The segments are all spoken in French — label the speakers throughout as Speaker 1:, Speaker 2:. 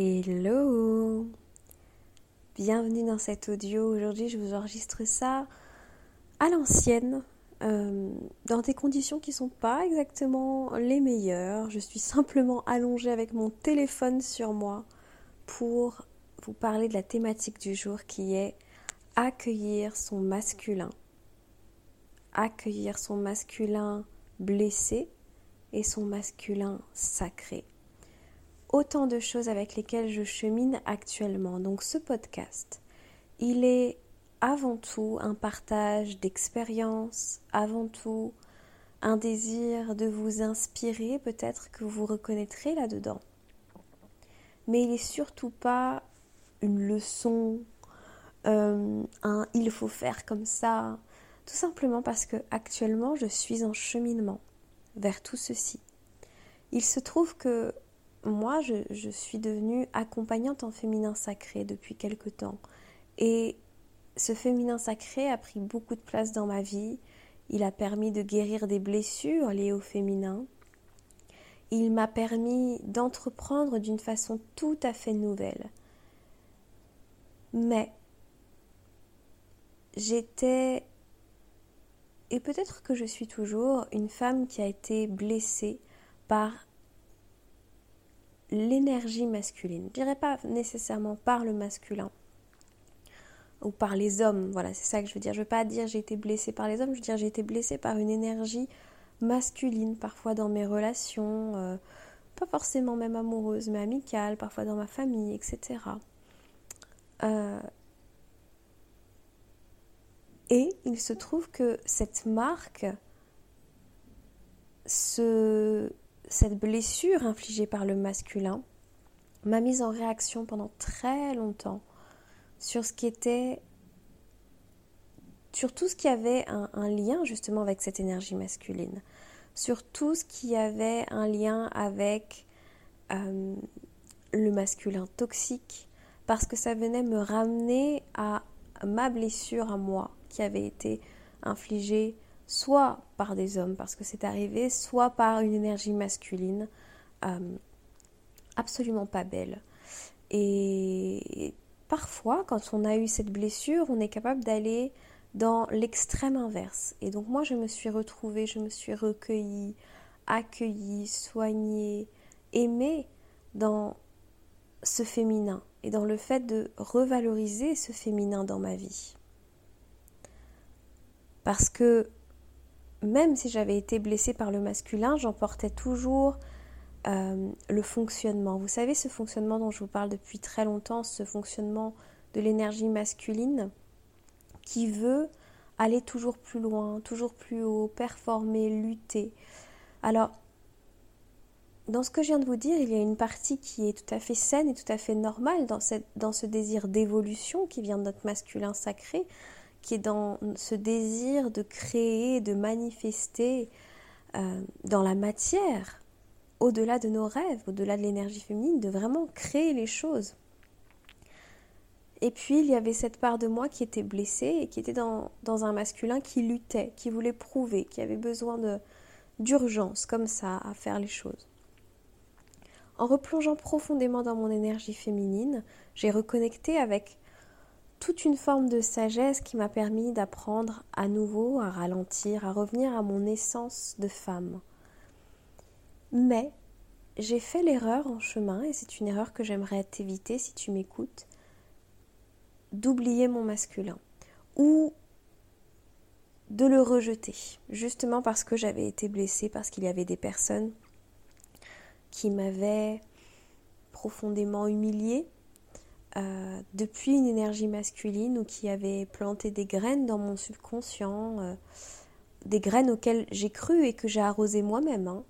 Speaker 1: Hello Bienvenue dans cet audio. Aujourd'hui, je vous enregistre ça à l'ancienne, euh, dans des conditions qui sont pas exactement les meilleures. Je suis simplement allongée avec mon téléphone sur moi pour vous parler de la thématique du jour qui est accueillir son masculin. Accueillir son masculin blessé et son masculin sacré autant de choses avec lesquelles je chemine actuellement. Donc ce podcast, il est avant tout un partage d'expériences, avant tout un désir de vous inspirer, peut-être que vous reconnaîtrez là-dedans. Mais il n'est surtout pas une leçon, euh, un il faut faire comme ça, tout simplement parce que actuellement je suis en cheminement vers tout ceci. Il se trouve que moi, je, suis devenue accompagnante en féminin sacré depuis quelque temps. Et ce féminin sacré a pris beaucoup de place dans ma vie. Il a permis de guérir des blessures liées au féminin. Il m'a permis d'entreprendre d'une façon tout à fait nouvelle. Mais j'étais, et peut-être que je suis toujours, une femme qui a été blessée par l'énergie masculine. Je dirais pas nécessairement par le masculin ou par les hommes. Voilà, c'est ça que je veux dire. Je veux pas dire j'ai été blessée par les hommes, je veux dire j'ai été blessée par une énergie masculine, parfois dans mes relations, euh, pas forcément même amoureuses, mais amicales, parfois dans ma famille, etc. Euh, et il se trouve que cette marque se cette blessure infligée par le masculin m'a mise en réaction pendant très longtemps sur ce qui était sur tout ce qui avait un, lien justement avec cette énergie masculine, sur tout ce qui avait un lien avec euh, le masculin toxique, parce que ça venait me ramener à ma blessure à moi qui avait été infligée soit par des hommes parce que c'est arrivé, soit par une énergie masculine euh, absolument pas belle. Et parfois, quand on a eu cette blessure, on est capable d'aller dans l'extrême inverse. Et donc moi, je me suis retrouvée, je me suis recueillie, accueillie, soignée, aimée dans ce féminin et dans le fait de revaloriser ce féminin dans ma vie. Parce que même si j'avais été blessée par le masculin, j'emportais toujours euh, le fonctionnement. Vous savez, ce fonctionnement dont je vous parle depuis très longtemps, ce fonctionnement de l'énergie masculine qui veut aller toujours plus loin, toujours plus haut, performer, lutter. Alors, dans ce que je viens de vous dire, il y a une partie qui est tout à fait saine et tout à fait normale dans, ce désir d'évolution qui vient de notre masculin sacré, qui est dans ce désir de créer, de manifester euh, dans la matière, au-delà de nos rêves, au-delà de l'énergie féminine, de vraiment créer les choses. Et puis il y avait cette part de moi qui était blessée et qui était dans, dans un masculin qui luttait, qui voulait prouver, qui avait besoin d'urgence comme ça à faire les choses. En replongeant profondément dans mon énergie féminine, j'ai reconnecté avec toute une forme de sagesse qui m'a permis d'apprendre à nouveau à ralentir, à revenir à mon essence de femme. Mais j'ai fait l'erreur en chemin, et c'est une erreur que j'aimerais t'éviter si tu m'écoutes, d'oublier mon masculin ou de le rejeter, justement parce que j'avais été blessée, parce qu'il y avait des personnes qui m'avaient profondément humiliée, euh, depuis une énergie masculine ou qui avait planté des graines dans mon subconscient, euh, des graines auxquelles j'ai cru et que j'ai arrosé moi-même. Hein.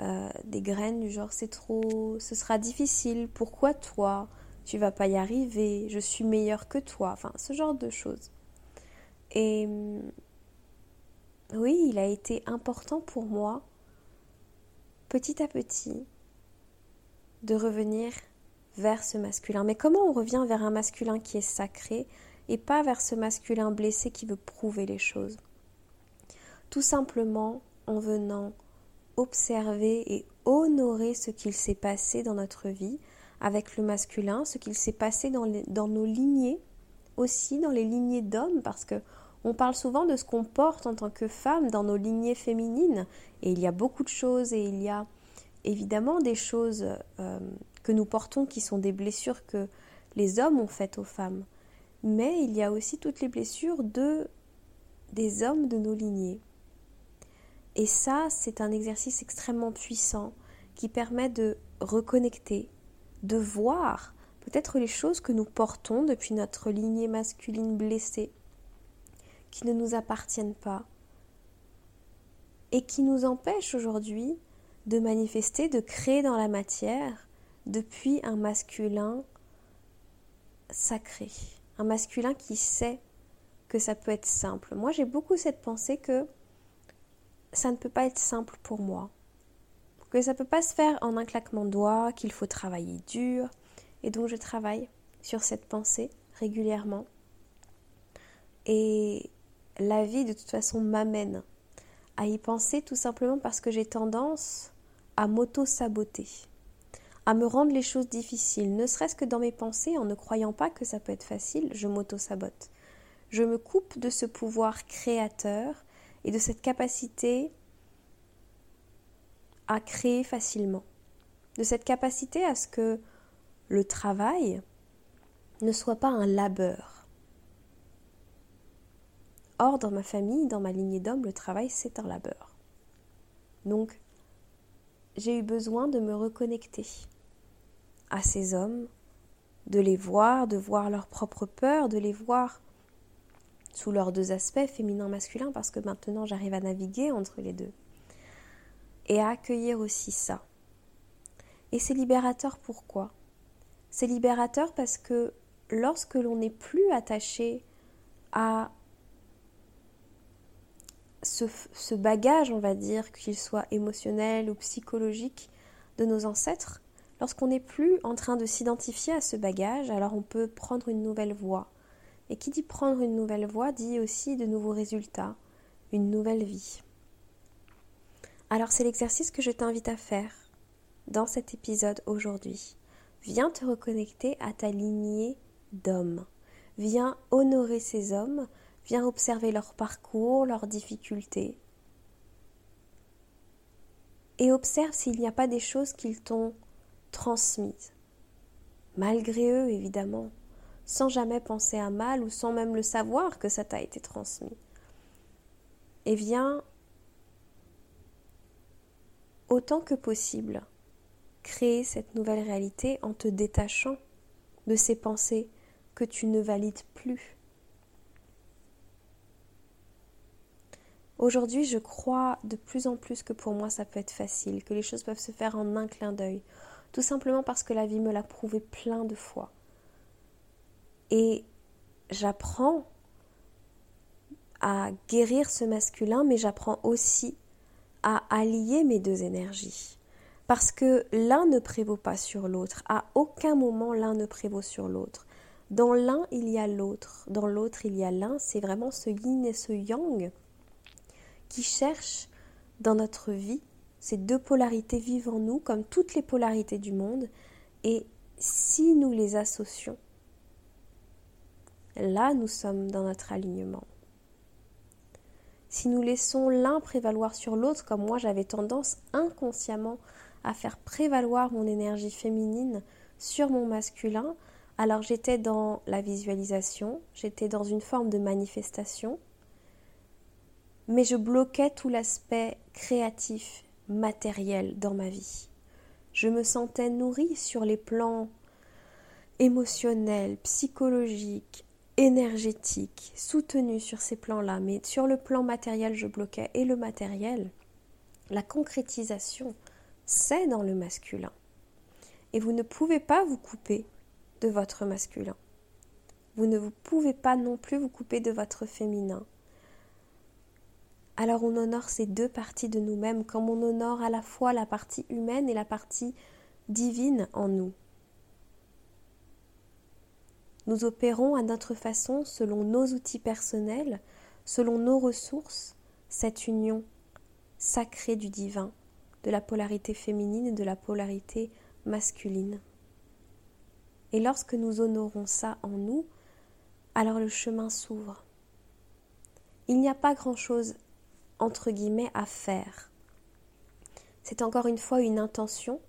Speaker 1: Euh, des graines du genre c'est trop, ce sera difficile, pourquoi toi Tu vas pas y arriver, je suis meilleure que toi, enfin ce genre de choses. Et oui, il a été important pour moi, petit à petit, de revenir vers ce masculin. Mais comment on revient vers un masculin qui est sacré et pas vers ce masculin blessé qui veut prouver les choses? Tout simplement en venant observer et honorer ce qu'il s'est passé dans notre vie avec le masculin, ce qu'il s'est passé dans, nos lignées, aussi dans les lignées d'hommes, parce que on parle souvent de ce qu'on porte en tant que femme dans nos lignées féminines, et il y a beaucoup de choses, et il y a évidemment des choses euh, que nous portons qui sont des blessures que les hommes ont faites aux femmes, mais il y a aussi toutes les blessures de des hommes de nos lignées. Et ça, c'est un exercice extrêmement puissant qui permet de reconnecter, de voir peut-être les choses que nous portons depuis notre lignée masculine blessée, qui ne nous appartiennent pas, et qui nous empêchent aujourd'hui de manifester, de créer dans la matière depuis un masculin sacré, un masculin qui sait que ça peut être simple. Moi, j'ai beaucoup cette pensée que ça ne peut pas être simple pour moi, que ça ne peut pas se faire en un claquement de doigts, qu'il faut travailler dur, et donc je travaille sur cette pensée régulièrement. Et la vie, de toute façon, m'amène à y penser tout simplement parce que j'ai tendance à m'auto-saboter, à me rendre les choses difficiles, ne serait-ce que dans mes pensées, en ne croyant pas que ça peut être facile, je m'auto-sabote. Je me coupe de ce pouvoir créateur et de cette capacité à créer facilement, de cette capacité à ce que le travail ne soit pas un labeur. Or, dans ma famille, dans ma lignée d'hommes, le travail, c'est un labeur. Donc, j'ai eu besoin de me reconnecter à ces hommes, de les voir, de voir leurs propres peurs, de les voir sous leurs deux aspects, féminin-masculin, parce que maintenant j'arrive à naviguer entre les deux. Et à accueillir aussi ça. Et c'est libérateur pourquoi? C'est libérateur parce que lorsque l'on n'est plus attaché à ce, bagage, on va dire, qu'il soit émotionnel ou psychologique de nos ancêtres, lorsqu'on n'est plus en train de s'identifier à ce bagage, alors on peut prendre une nouvelle voie. Et qui dit prendre une nouvelle voie dit aussi de nouveaux résultats, une nouvelle vie. Alors c'est l'exercice que je t'invite à faire dans cet épisode aujourd'hui. Viens te reconnecter à ta lignée d'hommes. Viens honorer ces hommes, viens observer leur parcours, leurs difficultés. Et observe s'il n'y a pas des choses qu'ils t'ont transmises. Malgré eux, évidemment sans jamais penser à mal ou sans même le savoir que ça t'a été transmis. Et viens, autant que possible, créer cette nouvelle réalité en te détachant de ces pensées que tu ne valides plus. Aujourd'hui, je crois de plus en plus que pour moi ça peut être facile, que les choses peuvent se faire en un clin d'œil, tout simplement parce que la vie me l'a prouvé plein de fois. Et j'apprends à guérir ce masculin, mais j'apprends aussi à allier mes deux énergies. Parce que l'un ne prévaut pas sur l'autre. À aucun moment l'un ne prévaut sur l'autre. Dans l'un, il y a l'autre. Dans l'autre, il y a l'un. C'est vraiment ce yin et ce yang qui cherchent dans notre vie. Ces deux polarités vivent en nous comme toutes les polarités du monde. Et si nous les associons, là nous sommes dans notre alignement. Si nous laissons l'un prévaloir sur l'autre, comme moi j'avais tendance inconsciemment à faire prévaloir mon énergie féminine sur mon masculin, alors j'étais dans la visualisation, j'étais dans une forme de manifestation, mais je bloquais tout l'aspect créatif, matériel dans ma vie. Je me sentais nourrie sur les plans émotionnels, psychologiques, énergétique, soutenue sur ces plans-là, mais sur le plan matériel, je bloquais. Et le matériel, la concrétisation, c'est dans le masculin. Et vous ne pouvez pas vous couper de votre masculin. Vous ne vous pouvez pas non plus vous couper de votre féminin. Alors on honore ces deux parties de nous-mêmes comme on honore à la fois la partie humaine et la partie divine en nous. Nous opérons à notre façon, selon nos outils personnels, selon nos ressources, cette union sacrée du divin, de la polarité féminine et de la polarité masculine. Et lorsque nous honorons ça en nous, alors le chemin s'ouvre. Il n'y a pas grand-chose, entre guillemets, à faire. C'est encore une fois une intention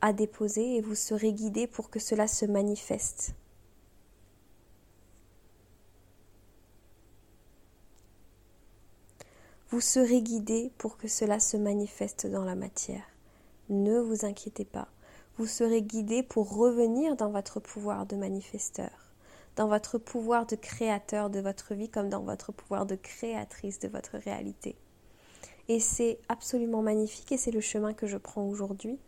Speaker 1: à déposer et vous serez guidé pour que cela se manifeste. Vous serez guidé pour que cela se manifeste dans la matière. Ne vous inquiétez pas. Vous serez guidé pour revenir dans votre pouvoir de manifesteur, dans votre pouvoir de créateur de votre vie comme dans votre pouvoir de créatrice de votre réalité. Et c'est absolument magnifique et c'est le chemin que je prends aujourd'hui.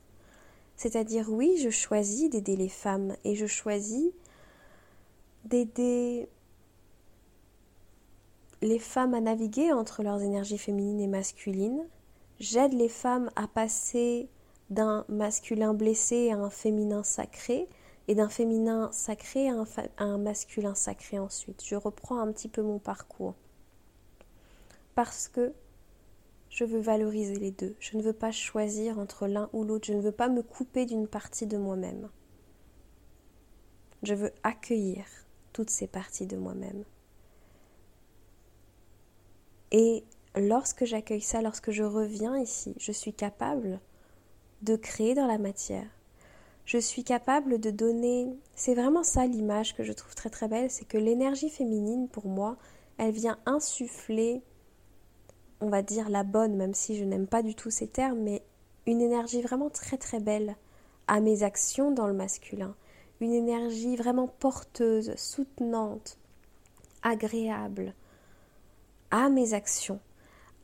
Speaker 1: C'est-à-dire oui, je choisis d'aider les femmes et je choisis d'aider les femmes à naviguer entre leurs énergies féminines et masculines. J'aide les femmes à passer d'un masculin blessé à un féminin sacré et d'un féminin sacré à un, masculin sacré ensuite. Je reprends un petit peu mon parcours. Parce que je veux valoriser les deux. Je ne veux pas choisir entre l'un ou l'autre. Je ne veux pas me couper d'une partie de moi-même. Je veux accueillir toutes ces parties de moi-même. Et lorsque j'accueille ça, lorsque je reviens ici, je suis capable de créer dans la matière. Je suis capable de donner, c'est vraiment ça l'image que je trouve très très belle, c'est que l'énergie féminine pour moi, elle vient insuffler, on va dire la bonne, même si je n'aime pas du tout ces termes, mais une énergie vraiment très très belle à mes actions dans le masculin. Une énergie vraiment porteuse, soutenante, agréable, à mes actions,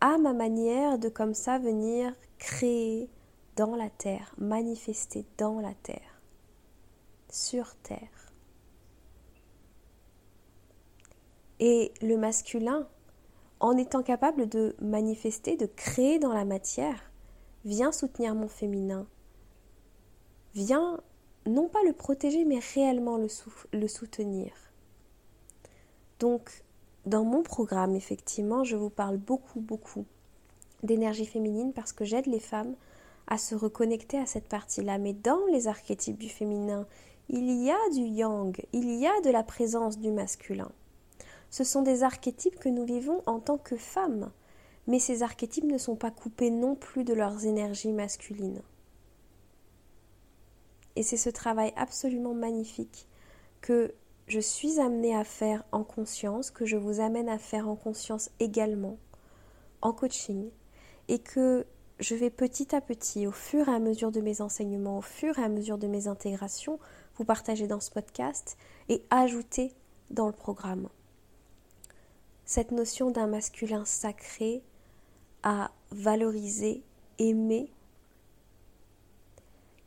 Speaker 1: à ma manière de comme ça venir créer dans la terre, manifester dans la terre, sur terre. Et le masculin, en étant capable de manifester, de créer dans la matière, vient soutenir mon féminin, vient non pas le protéger, mais réellement le, le soutenir. Donc, dans mon programme, effectivement, je vous parle beaucoup, beaucoup d'énergie féminine parce que j'aide les femmes à se reconnecter à cette partie-là. Mais dans les archétypes du féminin, il y a du yang, il y a de la présence du masculin. Ce sont des archétypes que nous vivons en tant que femmes, mais ces archétypes ne sont pas coupés non plus de leurs énergies masculines. Et c'est ce travail absolument magnifique que je suis amenée à faire en conscience, que je vous amène à faire en conscience également en coaching, et que je vais petit à petit, au fur et à mesure de mes enseignements, au fur et à mesure de mes intégrations, vous partager dans ce podcast et ajouter dans le programme. Cette notion d'un masculin sacré à valoriser, aimer,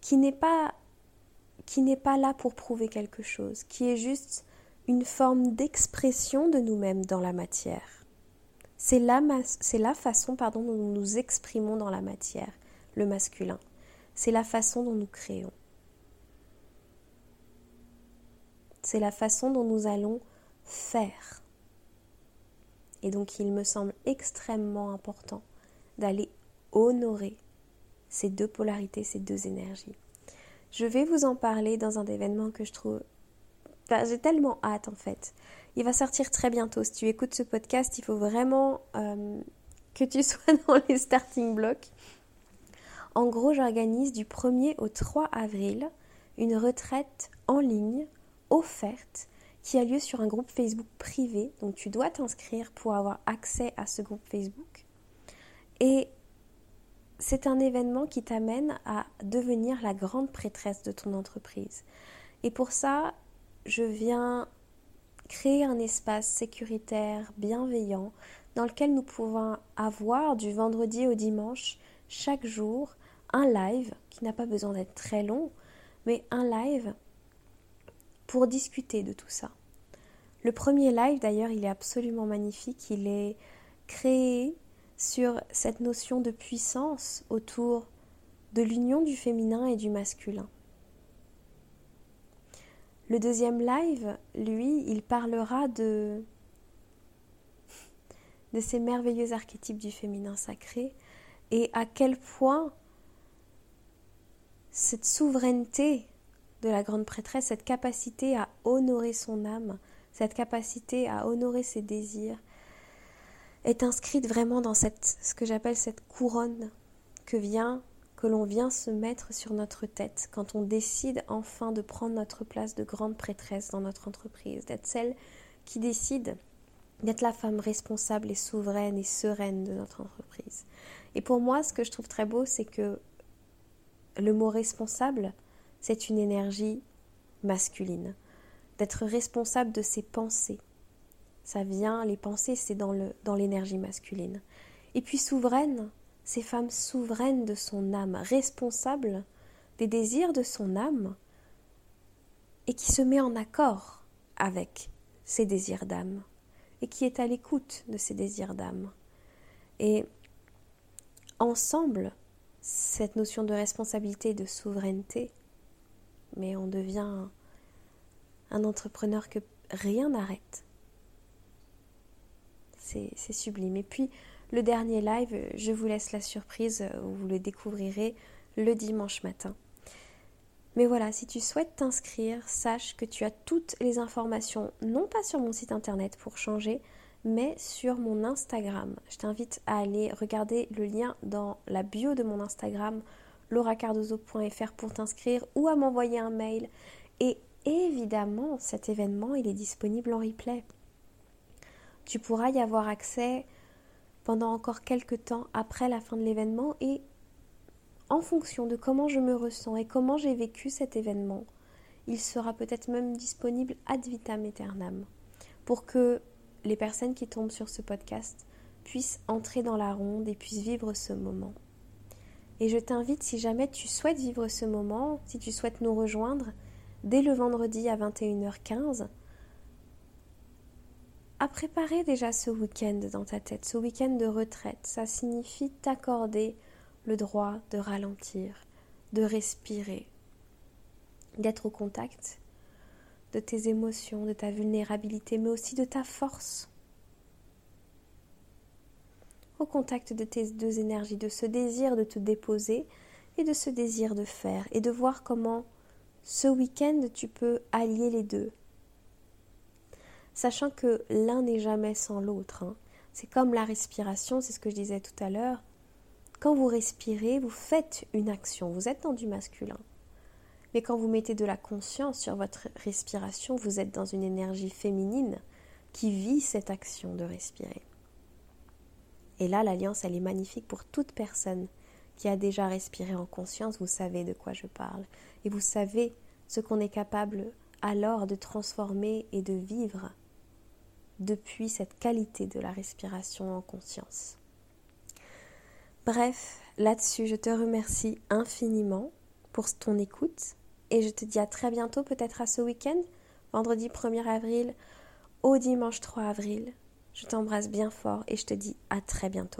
Speaker 1: qui n'est pas qui n'est pas là pour prouver quelque chose, qui est juste une forme d'expression de nous-mêmes dans la matière. C'est la, façon pardon, dont nous nous exprimons dans la matière, le masculin. C'est la façon dont nous créons. C'est la façon dont nous allons faire. Et donc il me semble extrêmement important d'aller honorer ces deux polarités, ces deux énergies. Je vais vous en parler dans un événement que je trouve... j'ai tellement hâte en fait. Il va sortir très bientôt. Si tu écoutes ce podcast, il faut vraiment euh, que tu sois dans les starting blocks. En gros, j'organise du 1er au 3 avril une retraite en ligne offerte qui a lieu sur un groupe Facebook privé. Donc tu dois t'inscrire pour avoir accès à ce groupe Facebook. Et c'est un événement qui t'amène à devenir la grande prêtresse de ton entreprise. Et pour ça, je viens créer un espace sécuritaire, bienveillant, dans lequel nous pouvons avoir du vendredi au dimanche, chaque jour, un live qui n'a pas besoin d'être très long, mais un live pour discuter de tout ça. Le premier live, d'ailleurs, il est absolument magnifique. Il est créé sur cette notion de puissance autour de l'union du féminin et du masculin. Le deuxième live, lui, il parlera de ces merveilleux archétypes du féminin sacré et à quel point cette souveraineté de la grande prêtresse, cette capacité à honorer son âme, cette capacité à honorer ses désirs, est inscrite vraiment dans ce que j'appelle cette couronne que vient que l'on vient se mettre sur notre tête quand on décide enfin de prendre notre place de grande prêtresse dans notre entreprise, d'être celle qui décide d'être la femme responsable et souveraine et sereine de notre entreprise. Et pour moi, ce que je trouve très beau, c'est que le mot responsable, c'est une énergie masculine. D'être responsable de ses pensées. Ça vient, les pensées, c'est dans l'énergie dans masculine. Et puis souveraine, ces femmes souveraines de son âme, responsables des désirs de son âme, et qui se met en accord avec ses désirs d'âme, et qui est à l'écoute de ses désirs d'âme. Et ensemble, cette notion de responsabilité et de souveraineté, mais on devient un entrepreneur que rien n'arrête. C'est sublime. Et puis, le dernier live, je vous laisse la surprise, vous le découvrirez le dimanche matin. Mais voilà, si tu souhaites t'inscrire, sache que tu as toutes les informations, non pas sur mon site internet pour changer, mais sur mon Instagram. Je t'invite à aller regarder le lien dans la bio de mon Instagram, lauracardozo.fr pour t'inscrire ou à m'envoyer un mail. Et évidemment, cet événement, il est disponible en replay. Tu pourras y avoir accès pendant encore quelques temps après la fin de l'événement et en fonction de comment je me ressens et comment j'ai vécu cet événement, il sera peut-être même disponible ad vitam aeternam pour que les personnes qui tombent sur ce podcast puissent entrer dans la ronde et puissent vivre ce moment. Et je t'invite, si jamais tu souhaites vivre ce moment, si tu souhaites nous rejoindre, dès le vendredi à 21h15, à préparer déjà ce week-end dans ta tête, ce week-end de retraite. Ça signifie t'accorder le droit de ralentir, de respirer, d'être au contact de tes émotions, de ta vulnérabilité, mais aussi de ta force. Au contact de tes deux énergies, de ce désir de te déposer et de ce désir de faire, et de voir comment ce week-end tu peux allier les deux sachant que l'un n'est jamais sans l'autre. Hein. C'est comme la respiration, c'est ce que je disais tout à l'heure. Quand vous respirez, vous faites une action, vous êtes dans du masculin. Mais quand vous mettez de la conscience sur votre respiration, vous êtes dans une énergie féminine qui vit cette action de respirer. Et là, l'alliance, elle est magnifique pour toute personne qui a déjà respiré en conscience, vous savez de quoi je parle. Et vous savez ce qu'on est capable alors de transformer et de vivre depuis cette qualité de la respiration en conscience. Bref, là-dessus, je te remercie infiniment pour ton écoute et je te dis à très bientôt, peut-être à ce week-end, vendredi 1er avril au dimanche 3 avril. Je t'embrasse bien fort et je te dis à très bientôt.